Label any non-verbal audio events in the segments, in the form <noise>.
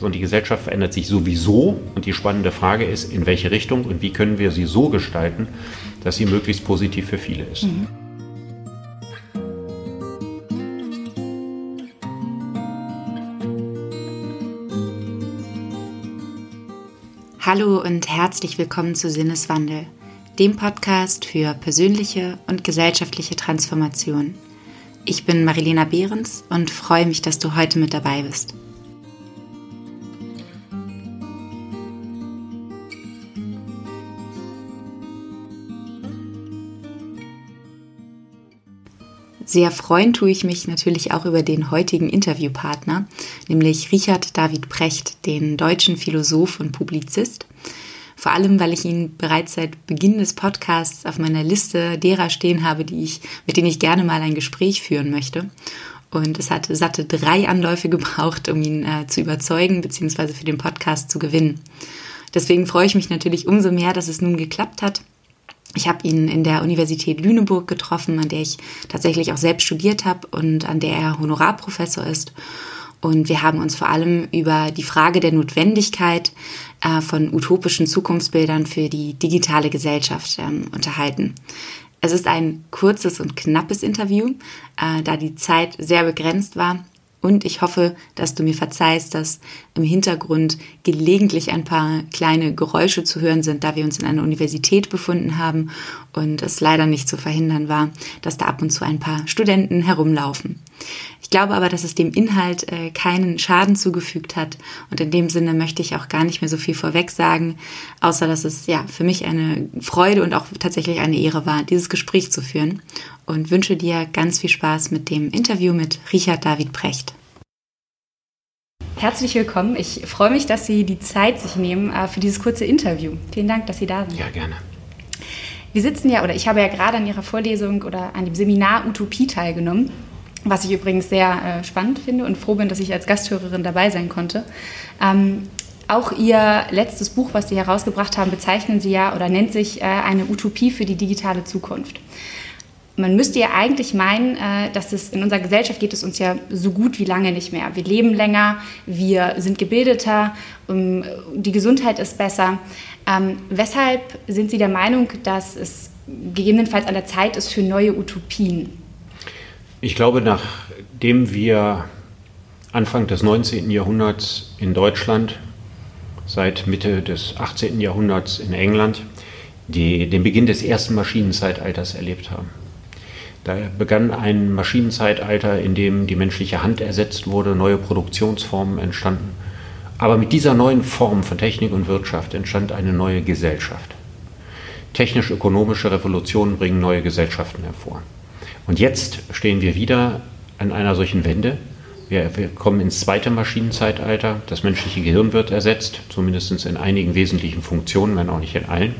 Und die Gesellschaft verändert sich sowieso. Und die spannende Frage ist, in welche Richtung und wie können wir sie so gestalten, dass sie möglichst positiv für viele ist. Mhm. Hallo und herzlich willkommen zu Sinneswandel, dem Podcast für persönliche und gesellschaftliche Transformation. Ich bin Marilena Behrens und freue mich, dass du heute mit dabei bist. Sehr freuen tue ich mich natürlich auch über den heutigen Interviewpartner, nämlich Richard David Precht, den deutschen Philosoph und Publizist. Vor allem, weil ich ihn bereits seit Beginn des Podcasts auf meiner Liste derer stehen habe, die ich, mit denen ich gerne mal ein Gespräch führen möchte. Und es hat satte drei Anläufe <laughs> gebraucht, um ihn äh, zu überzeugen bzw. für den Podcast zu gewinnen. Deswegen freue ich mich natürlich umso mehr, dass es nun geklappt hat ich habe ihn in der Universität Lüneburg getroffen, an der ich tatsächlich auch selbst studiert habe und an der er Honorarprofessor ist. Und wir haben uns vor allem über die Frage der Notwendigkeit äh, von utopischen Zukunftsbildern für die digitale Gesellschaft ähm, unterhalten. Es ist ein kurzes und knappes Interview, äh, da die Zeit sehr begrenzt war. Und ich hoffe, dass du mir verzeihst, dass im Hintergrund gelegentlich ein paar kleine Geräusche zu hören sind, da wir uns in einer Universität befunden haben und es leider nicht zu verhindern war, dass da ab und zu ein paar Studenten herumlaufen. Ich glaube aber, dass es dem Inhalt äh, keinen Schaden zugefügt hat und in dem Sinne möchte ich auch gar nicht mehr so viel vorweg sagen, außer dass es ja für mich eine Freude und auch tatsächlich eine Ehre war, dieses Gespräch zu führen und wünsche dir ganz viel Spaß mit dem Interview mit Richard David Precht. Herzlich willkommen. Ich freue mich, dass Sie die Zeit sich nehmen äh, für dieses kurze Interview. Vielen Dank, dass Sie da sind. Ja, gerne. Wir sitzen ja, oder ich habe ja gerade an Ihrer Vorlesung oder an dem Seminar Utopie teilgenommen, was ich übrigens sehr äh, spannend finde und froh bin, dass ich als Gasthörerin dabei sein konnte. Ähm, auch Ihr letztes Buch, was Sie herausgebracht haben, bezeichnen Sie ja oder nennt sich äh, eine Utopie für die digitale Zukunft man müsste ja eigentlich meinen, äh, dass es in unserer Gesellschaft geht es uns ja so gut wie lange nicht mehr. Wir leben länger, wir sind gebildeter, die Gesundheit ist besser. Ähm, weshalb sind Sie der Meinung, dass es gegebenenfalls an der Zeit ist für neue Utopien? Ich glaube, nachdem wir Anfang des 19. Jahrhunderts in Deutschland, seit Mitte des 18. Jahrhunderts in England, die, den Beginn des ersten Maschinenzeitalters erlebt haben da begann ein Maschinenzeitalter, in dem die menschliche Hand ersetzt wurde, neue Produktionsformen entstanden. Aber mit dieser neuen Form von Technik und Wirtschaft entstand eine neue Gesellschaft. Technisch-ökonomische Revolutionen bringen neue Gesellschaften hervor. Und jetzt stehen wir wieder an einer solchen Wende. Wir, wir, kommen ins zweite Maschinenzeitalter. Das menschliche Gehirn wird ersetzt, zumindest in einigen wesentlichen Funktionen, wenn auch nicht in allen.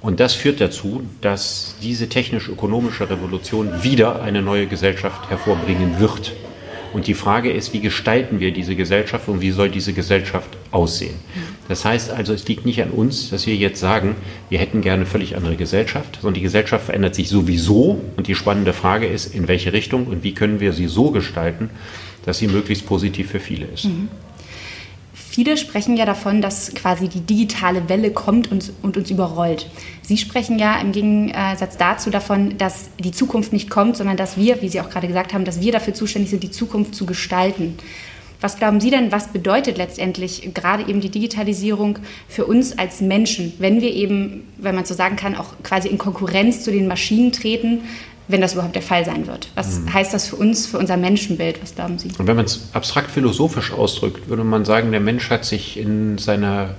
Und das führt dazu, dass diese technisch-ökonomische Revolution wieder eine neue Gesellschaft hervorbringen wird. Und die Frage ist, wie gestalten wir diese Gesellschaft und wie soll diese Gesellschaft aussehen? Das heißt also, es liegt nicht an uns, dass wir jetzt sagen, wir hätten gerne eine völlig andere Gesellschaft, sondern die Gesellschaft verändert sich sowieso. Und die spannende Frage ist, in welche Richtung und wie können wir sie so gestalten, dass sie möglichst positiv für viele ist. Mhm. Viele sprechen ja davon, dass quasi die digitale Welle kommt und, und, uns überrollt. Sie sprechen ja im Gegensatz dazu davon, dass die Zukunft nicht kommt, sondern dass wir, wie Sie auch gerade gesagt haben, dass wir dafür zuständig sind, die Zukunft zu gestalten. Was glauben Sie denn, was bedeutet letztendlich gerade eben die Digitalisierung für uns als Menschen, wenn wir eben, wenn man so sagen kann, auch quasi in Konkurrenz zu den Maschinen treten, wenn das überhaupt der Fall sein wird. Was mhm. heißt das für uns, für unser Menschenbild? Was glauben Sie? Und wenn man es abstrakt philosophisch ausdrückt, würde man sagen, der Mensch hat sich in seiner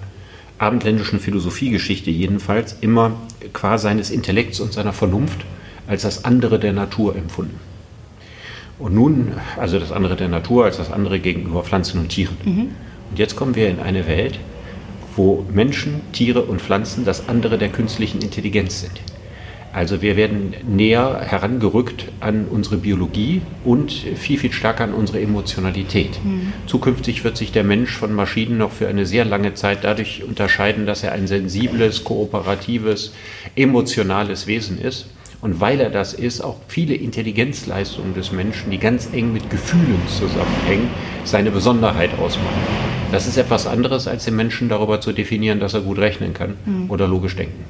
abendländischen Philosophiegeschichte jedenfalls immer qua seines Intellekts und seiner Vernunft als das andere der Natur empfunden. Und nun, also das andere der Natur als das andere gegenüber Pflanzen und Tieren. Mhm. Und jetzt kommen wir in eine Welt, wo Menschen, Tiere und Pflanzen das andere der künstlichen Intelligenz sind. Also wir werden näher herangerückt an unsere Biologie und viel, viel stärker an unsere Emotionalität. Mhm. Zukünftig wird sich der Mensch von Maschinen noch für eine sehr lange Zeit dadurch unterscheiden, dass er ein sensibles, kooperatives, emotionales Wesen ist. und weil er das ist, auch viele Intelligenzleistungen des Menschen, die ganz eng mit Gefühlen zusammenhängen, seine Besonderheit ausmachen. Das ist etwas anderes, als den Menschen darüber zu definieren, dass er gut rechnen kann mhm. oder logisch denken.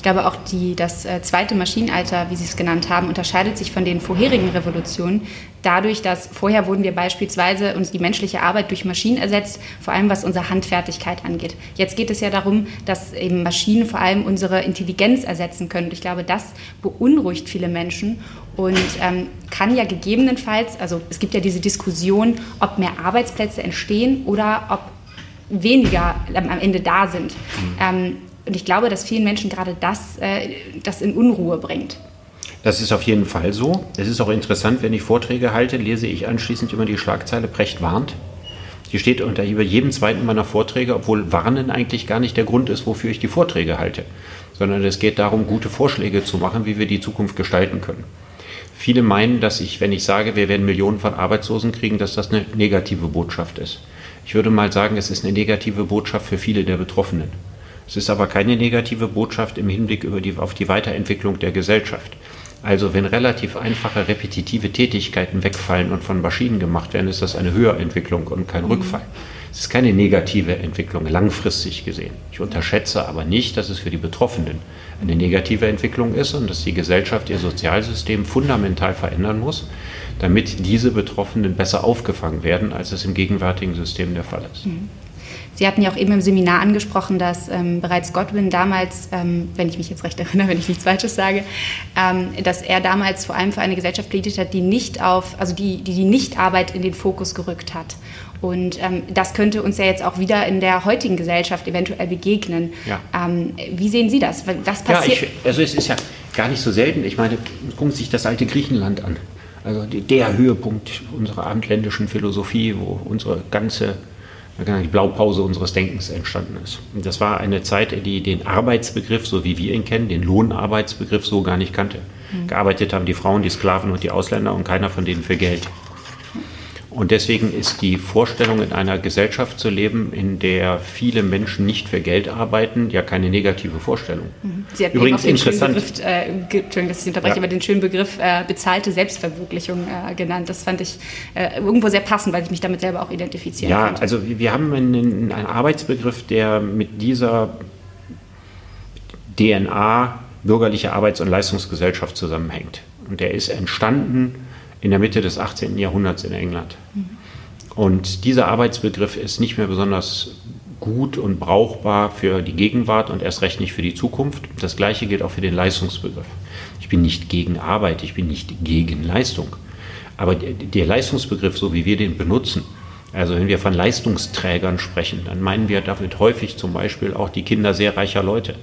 Ich glaube auch die, das äh, zweite Maschinenalter, wie Sie es genannt haben, unterscheidet sich von den vorherigen Revolutionen dadurch, dass vorher wurden wir beispielsweise uns die menschliche Arbeit durch Maschinen ersetzt, vor allem was unsere Handfertigkeit angeht. Jetzt geht es ja darum, dass eben Maschinen vor allem unsere Intelligenz ersetzen können. Ich glaube, das beunruhigt viele Menschen und ähm, kann ja gegebenenfalls, also es gibt ja diese Diskussion, ob mehr Arbeitsplätze entstehen oder ob weniger am Ende da sind. Mhm. Ähm, und ich glaube, dass vielen Menschen gerade das, äh, das in Unruhe bringt. Das ist auf jeden Fall so. Es ist auch interessant, wenn ich Vorträge halte, lese ich anschließend immer die Schlagzeile Precht warnt. Die steht unter jedem zweiten meiner Vorträge, obwohl Warnen eigentlich gar nicht der Grund ist, wofür ich die Vorträge halte, sondern es geht darum, gute Vorschläge zu machen, wie wir die Zukunft gestalten können. Viele meinen, dass ich, wenn ich sage, wir werden Millionen von Arbeitslosen kriegen, dass das eine negative Botschaft ist. Ich würde mal sagen, es ist eine negative Botschaft für viele der Betroffenen. Es ist aber keine negative Botschaft im Hinblick die, auf die Weiterentwicklung der Gesellschaft. Also wenn relativ einfache repetitive Tätigkeiten wegfallen und von Maschinen gemacht werden, ist das eine Höherentwicklung und kein mhm. Rückfall. Es ist keine negative Entwicklung, langfristig gesehen. Ich unterschätze aber nicht, dass es für die Betroffenen eine negative Entwicklung ist und dass die Gesellschaft ihr Sozialsystem fundamental verändern muss, damit diese Betroffenen besser aufgefangen werden, als es im gegenwärtigen System der Fall ist. Mhm. Sie hatten ja auch eben im Seminar angesprochen, dass ähm, bereits Godwin damals, ähm, wenn ich mich jetzt recht erinnere, <laughs> wenn ich nichts Falsches sage, ähm, dass er damals vor allem für eine Gesellschaft plädiert hat, die nicht auf, also die die, die Nichtarbeit in den Fokus gerückt hat. Und ähm, das könnte uns ja jetzt auch wieder in der heutigen Gesellschaft eventuell begegnen. Ja. Ähm, wie sehen Sie das? Was passiert? Ja, ich, also es ist ja gar nicht so selten. Ich meine, gucken Sie sich das alte Griechenland an. Also der Höhepunkt unserer abendländischen Philosophie, wo unsere ganze die Blaupause unseres Denkens entstanden ist. Und das war eine Zeit, die den Arbeitsbegriff, so wie wir ihn kennen, den Lohnarbeitsbegriff so gar nicht kannte. Mhm. Gearbeitet haben die Frauen, die Sklaven und die Ausländer und keiner von denen für Geld. Und deswegen ist die Vorstellung, in einer Gesellschaft zu leben, in der viele Menschen nicht für Geld arbeiten, ja keine negative Vorstellung. Mhm. Sie hatten Übrigens den interessant. Begriff, äh, Entschuldigung, dass ich unterbreche, ja. aber den schönen Begriff äh, bezahlte Selbstverwirklichung äh, genannt. Das fand ich äh, irgendwo sehr passend, weil ich mich damit selber auch identifizieren ja. Ja, also wir haben einen, einen Arbeitsbegriff, der mit dieser DNA bürgerliche Arbeits- und Leistungsgesellschaft zusammenhängt. Und der ist entstanden in der Mitte des 18. Jahrhunderts in England. Und dieser Arbeitsbegriff ist nicht mehr besonders gut und brauchbar für die Gegenwart und erst recht nicht für die Zukunft. Das gleiche gilt auch für den Leistungsbegriff. Ich bin nicht gegen Arbeit, ich bin nicht gegen Leistung. Aber der Leistungsbegriff, so wie wir den benutzen, also wenn wir von Leistungsträgern sprechen, dann meinen wir damit häufig zum Beispiel auch die Kinder sehr reicher Leute.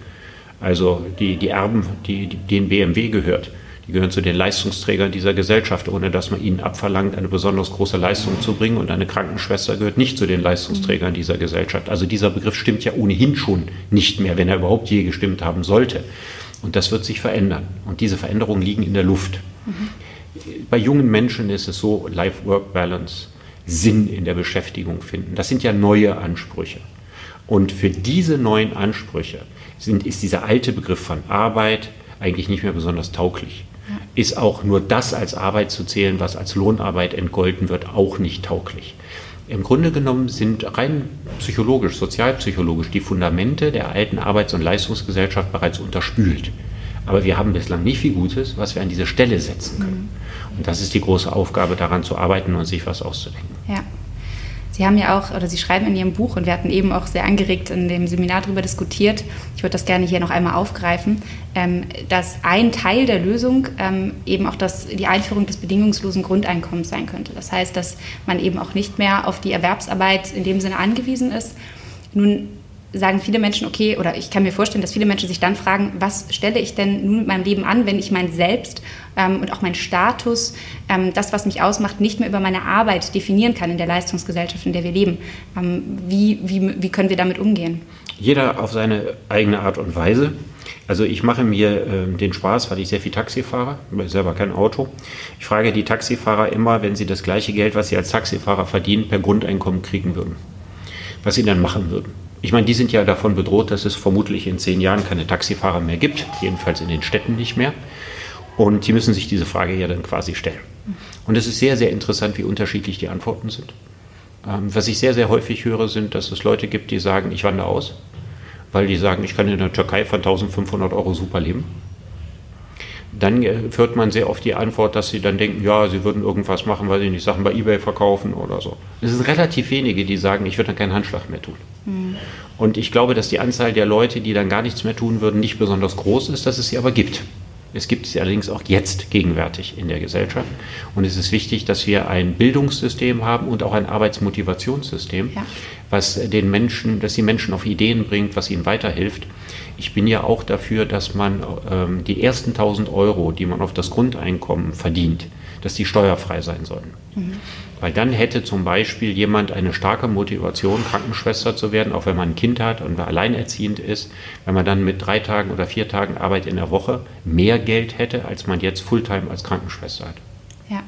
Also die, die Erben, die, die, denen BMW gehört die gehören zu den Leistungsträgern dieser Gesellschaft, ohne dass man ihnen abverlangt, eine besonders große Leistung zu bringen. Und eine Krankenschwester gehört nicht zu den Leistungsträgern dieser Gesellschaft. Also dieser Begriff stimmt ja ohnehin schon nicht mehr, wenn er überhaupt je gestimmt haben sollte. Und das wird sich verändern. Und diese Veränderungen liegen in der Luft. Mhm. Bei jungen Menschen ist es so, Life-Work-Balance, Sinn in der Beschäftigung finden. Das sind ja neue Ansprüche. Und für diese neuen Ansprüche sind, ist dieser alte Begriff von Arbeit eigentlich nicht mehr besonders tauglich ist auch nur das als Arbeit zu zählen, was als Lohnarbeit entgolten wird, auch nicht tauglich. Im Grunde genommen sind rein psychologisch, sozialpsychologisch die Fundamente der alten Arbeits- und Leistungsgesellschaft bereits unterspült. Aber wir haben bislang nicht viel Gutes, was wir an diese Stelle setzen können. Mhm. Und das ist die große Aufgabe, daran zu arbeiten und sich was auszudenken. Ja. Sie haben ja auch, oder Sie schreiben in Ihrem Buch, und wir hatten eben auch sehr angeregt in dem Seminar darüber diskutiert, ich würde das gerne hier noch einmal aufgreifen, ähm, dass ein Teil der Lösung ähm, eben auch das, die Einführung des bedingungslosen Grundeinkommens sein könnte. Das heißt, dass man eben auch nicht mehr auf die Erwerbsarbeit in dem Sinne angewiesen ist. Nun sagen viele Menschen, okay, oder ich kann mir vorstellen, dass viele Menschen sich dann fragen, was stelle ich denn nun mit meinem Leben an, wenn ich mein Selbst ähm, und auch mein Status, ähm, das, was mich ausmacht, nicht mehr über meine Arbeit definieren kann in der Leistungsgesellschaft, in der wir leben. Ähm, wie, wie, wie können wir damit umgehen? Jeder auf seine eigene Art und Weise. Also ich mache mir äh, den Spaß, weil ich sehr viel Taxi fahre, selber kein Auto. Ich frage die Taxifahrer immer, wenn sie das gleiche Geld, was sie als Taxifahrer verdienen, per Grundeinkommen kriegen würden, was sie dann machen würden. Ich meine, die sind ja davon bedroht, dass es vermutlich in zehn Jahren keine Taxifahrer mehr gibt, jedenfalls in den Städten nicht mehr. Und die müssen sich diese Frage ja dann quasi stellen. Und es ist sehr, sehr interessant, wie unterschiedlich die Antworten sind. Ähm, was ich sehr, sehr häufig höre, sind, dass es Leute gibt, die sagen, ich wandere aus, weil die sagen, ich kann in der Türkei von 1500 Euro super leben. Dann äh, hört man sehr oft die Antwort, dass sie dann denken, ja, sie würden irgendwas machen, weil sie nicht Sachen bei Ebay verkaufen oder so. Es sind relativ wenige, die sagen, ich würde dann keinen Handschlag mehr tun. Mhm. Und ich glaube, dass die Anzahl der Leute, die dann gar nichts mehr tun würden, nicht besonders groß ist, dass es sie aber gibt. Es gibt sie allerdings auch jetzt gegenwärtig in der Gesellschaft. Und es ist wichtig, dass wir ein Bildungssystem haben und auch ein Arbeitsmotivationssystem, ja. was den Menschen, dass die Menschen auf Ideen bringt, was ihnen weiterhilft. Ich bin ja auch dafür, dass man ähm, die ersten 1000 Euro, die man auf das Grundeinkommen verdient, dass die steuerfrei sein sollen. Mhm. Weil dann hätte zum Beispiel jemand eine starke Motivation, Krankenschwester zu werden, auch wenn man ein Kind hat und alleinerziehend ist, wenn man dann mit drei Tagen oder vier Tagen Arbeit in der Woche mehr Geld hätte, als man jetzt Fulltime als Krankenschwester hat. Ja.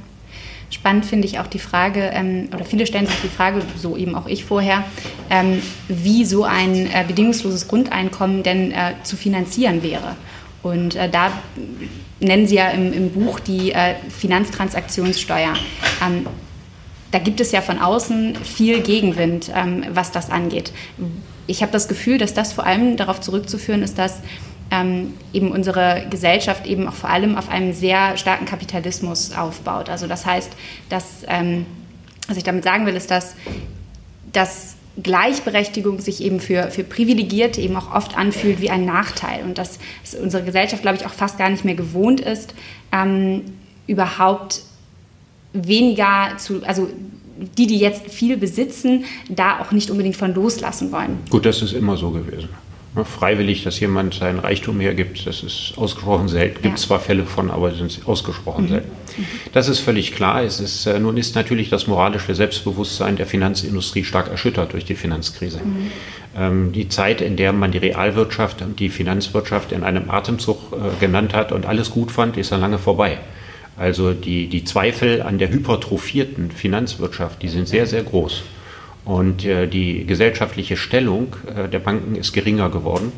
Spannend finde ich auch die Frage, ähm, oder viele stellen sich die Frage, so eben auch ich vorher, ähm, wie so ein äh, bedingungsloses Grundeinkommen denn äh, zu finanzieren wäre. Und äh, da nennen Sie ja im, im Buch die äh, Finanztransaktionssteuer. Ähm, da gibt es ja von außen viel Gegenwind, ähm, was das angeht. Ich habe das Gefühl, dass das vor allem darauf zurückzuführen ist, dass ähm, eben unsere Gesellschaft eben auch vor allem auf einem sehr starken Kapitalismus aufbaut. Also das heißt, dass, ähm, was ich damit sagen will, ist, dass, dass Gleichberechtigung sich eben für, für Privilegierte eben auch oft anfühlt wie ein Nachteil und dass unsere Gesellschaft, glaube ich, auch fast gar nicht mehr gewohnt ist, ähm, überhaupt weniger zu, also die, die jetzt viel besitzen, da auch nicht unbedingt von loslassen wollen. Gut, das ist immer so gewesen. Freiwillig, dass jemand seinen Reichtum hergibt, das ist ausgesprochen selten. Es Gibt ja. zwar Fälle von, aber sind ausgesprochen mhm. selten. Mhm. Das ist völlig klar. Es ist, äh, nun ist natürlich das moralische Selbstbewusstsein der Finanzindustrie stark erschüttert durch die Finanzkrise. Mhm. Ähm, die Zeit, in der man die Realwirtschaft und die Finanzwirtschaft in einem Atemzug äh, genannt hat und alles gut fand, ist ja lange vorbei. Also die, die Zweifel an der hypertrophierten Finanzwirtschaft, die sind sehr, sehr groß. Und äh, die gesellschaftliche Stellung äh, der Banken ist geringer geworden.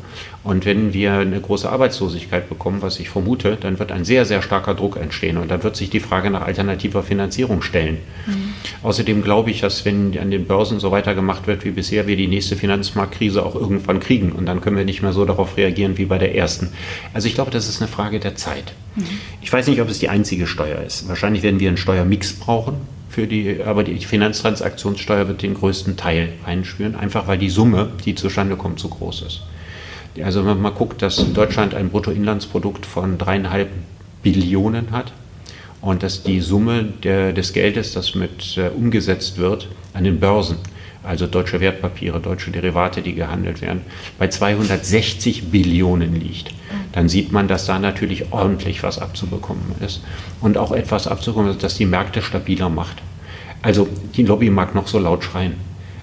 Und wenn wir eine große Arbeitslosigkeit bekommen, was ich vermute, dann wird ein sehr, sehr starker Druck entstehen. Und dann wird sich die Frage nach alternativer Finanzierung stellen. Mhm. Außerdem glaube ich, dass wenn an den Börsen so weitergemacht wird wie bisher, wir die nächste Finanzmarktkrise auch irgendwann kriegen. Und dann können wir nicht mehr so darauf reagieren wie bei der ersten. Also ich glaube, das ist eine Frage der Zeit. Mhm. Ich weiß nicht, ob es die einzige Steuer ist. Wahrscheinlich werden wir einen Steuermix brauchen für die, aber die Finanztransaktionssteuer wird den größten Teil einspüren, einfach weil die Summe, die zustande kommt, zu groß ist. Also wenn man mal guckt, dass Deutschland ein Bruttoinlandsprodukt von dreieinhalb Billionen hat und dass die Summe der, des Geldes, das mit äh, umgesetzt wird an den Börsen, also deutsche Wertpapiere, deutsche Derivate, die gehandelt werden, bei 260 Billionen liegt, dann sieht man, dass da natürlich ordentlich was abzubekommen ist und auch etwas abzubekommen ist, das die Märkte stabiler macht. Also die Lobby mag noch so laut schreien.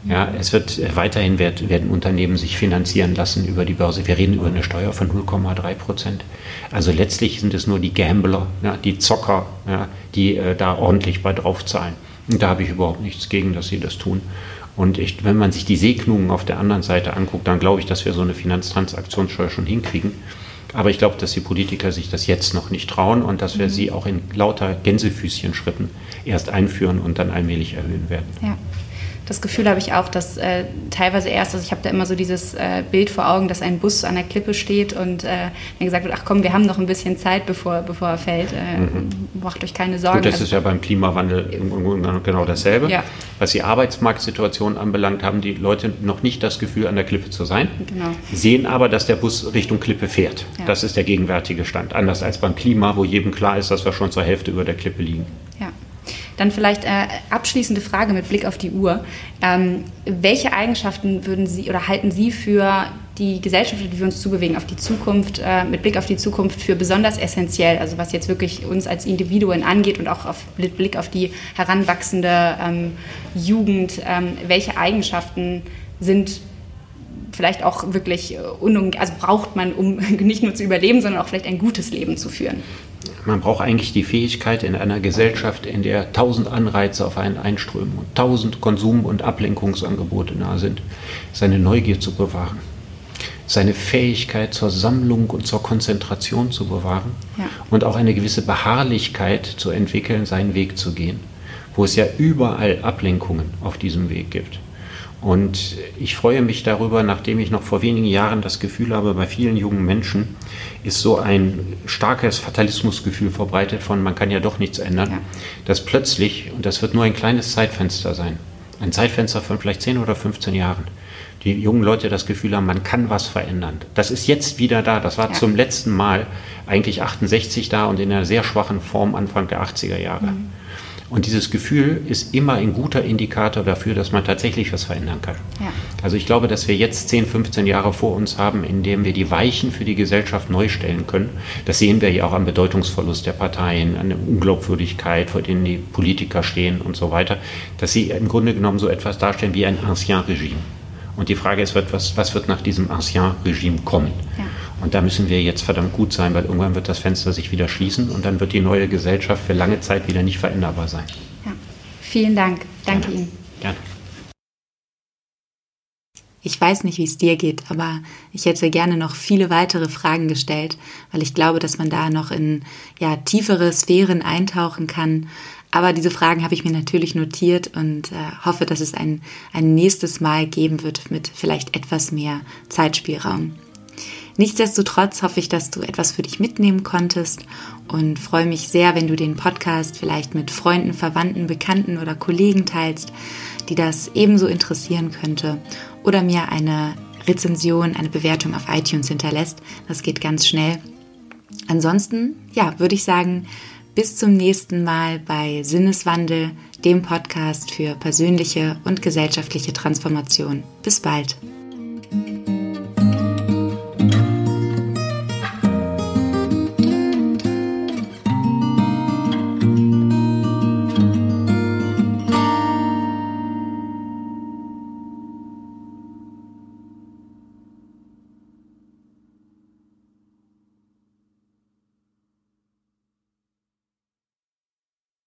Ja, es wird weiterhin wird, werden Unternehmen sich finanzieren lassen über die Börse. Wir reden über eine Steuer von 0,3 Prozent. Also letztlich sind es nur die Gambler, ja, die Zocker, ja, die äh, da ordentlich bei drauf zahlen. Und da habe ich überhaupt nichts gegen, dass sie das tun. Und ich, wenn man sich die Segnungen auf der anderen Seite anguckt, dann glaube ich, dass wir so eine Finanztransaktionssteuer schon hinkriegen. Aber ich glaube, dass die Politiker sich das jetzt noch nicht trauen und dass wir mhm. sie auch in lauter Gänsefüßchen-Schritten erst einführen und dann allmählich erhöhen werden. Ja das Gefühl habe ich auch, dass äh, teilweise erst, also ich habe da immer so dieses äh, Bild vor Augen, dass ein Bus an der Klippe steht und äh, mir gesagt wird, ach komm, wir haben noch ein bisschen Zeit, bevor, bevor er fällt. Äh, mhm. Macht euch keine Sorgen. Gut, das also, ist ja beim Klimawandel genau dasselbe. Ja. Was die Arbeitsmarktsituation anbelangt, haben die Leute noch nicht das Gefühl, an der Klippe zu sein, genau. sehen aber, dass der Bus Richtung Klippe fährt. Ja. Das ist der gegenwärtige Stand. Anders als beim Klima, wo jedem klar ist, dass wir schon zur Hälfte über der Klippe liegen. Ja. Dann vielleicht äh, abschließende Frage mit Blick auf die Uhr. Ähm, welche Eigenschaften würden Sie oder halten Sie für die Gesellschaft, die wir uns zubewegen, auf die Zukunft, äh, mit Blick auf die Zukunft für besonders essentiell, also was jetzt wirklich uns als Individuen angeht und auch auf, mit Blick auf die heranwachsende ähm, Jugend, ähm, welche Eigenschaften sind vielleicht auch wirklich äh, also braucht man, um <laughs> nicht nur zu überleben, sondern auch vielleicht ein gutes Leben zu führen? Man braucht eigentlich die Fähigkeit in einer Gesellschaft, in der tausend Anreize auf einen einströmen und tausend Konsum- und Ablenkungsangebote nahe sind, seine Neugier zu bewahren, seine Fähigkeit zur Sammlung und zur Konzentration zu bewahren ja. und auch eine gewisse Beharrlichkeit zu entwickeln, seinen Weg zu gehen, wo es ja überall Ablenkungen auf diesem Weg gibt. Und ich freue mich darüber, nachdem ich noch vor wenigen Jahren das Gefühl habe, bei vielen jungen Menschen ist so ein starkes Fatalismusgefühl verbreitet von, man kann ja doch nichts ändern, ja. dass plötzlich, und das wird nur ein kleines Zeitfenster sein, ein Zeitfenster von vielleicht 10 oder 15 Jahren, die jungen Leute das Gefühl haben, man kann was verändern. Das ist jetzt wieder da. Das war ja. zum letzten Mal eigentlich 68 da und in einer sehr schwachen Form Anfang der 80er Jahre. Mhm. Und dieses Gefühl ist immer ein guter Indikator dafür, dass man tatsächlich was verändern kann. Ja. Also ich glaube, dass wir jetzt 10, 15 Jahre vor uns haben, in dem wir die Weichen für die Gesellschaft neu stellen können. Das sehen wir ja auch am Bedeutungsverlust der Parteien, an der Unglaubwürdigkeit, vor denen die Politiker stehen und so weiter, dass sie im Grunde genommen so etwas darstellen wie ein Ancien Regime. Und die Frage ist, was, was wird nach diesem Ancien Regime kommen? Ja. Und da müssen wir jetzt verdammt gut sein, weil irgendwann wird das Fenster sich wieder schließen und dann wird die neue Gesellschaft für lange Zeit wieder nicht veränderbar sein. Ja. Vielen Dank. Danke Gerne. Ihnen. Gerne. Ich weiß nicht, wie es dir geht, aber ich hätte gerne noch viele weitere Fragen gestellt, weil ich glaube, dass man da noch in ja, tiefere Sphären eintauchen kann. Aber diese Fragen habe ich mir natürlich notiert und äh, hoffe, dass es ein, ein nächstes Mal geben wird mit vielleicht etwas mehr Zeitspielraum. Nichtsdestotrotz hoffe ich, dass du etwas für dich mitnehmen konntest und freue mich sehr, wenn du den Podcast vielleicht mit Freunden, Verwandten, Bekannten oder Kollegen teilst, die das ebenso interessieren könnte oder mir eine Rezension, eine Bewertung auf iTunes hinterlässt. Das geht ganz schnell. Ansonsten, ja, würde ich sagen, bis zum nächsten Mal bei Sinneswandel, dem Podcast für persönliche und gesellschaftliche Transformation. Bis bald.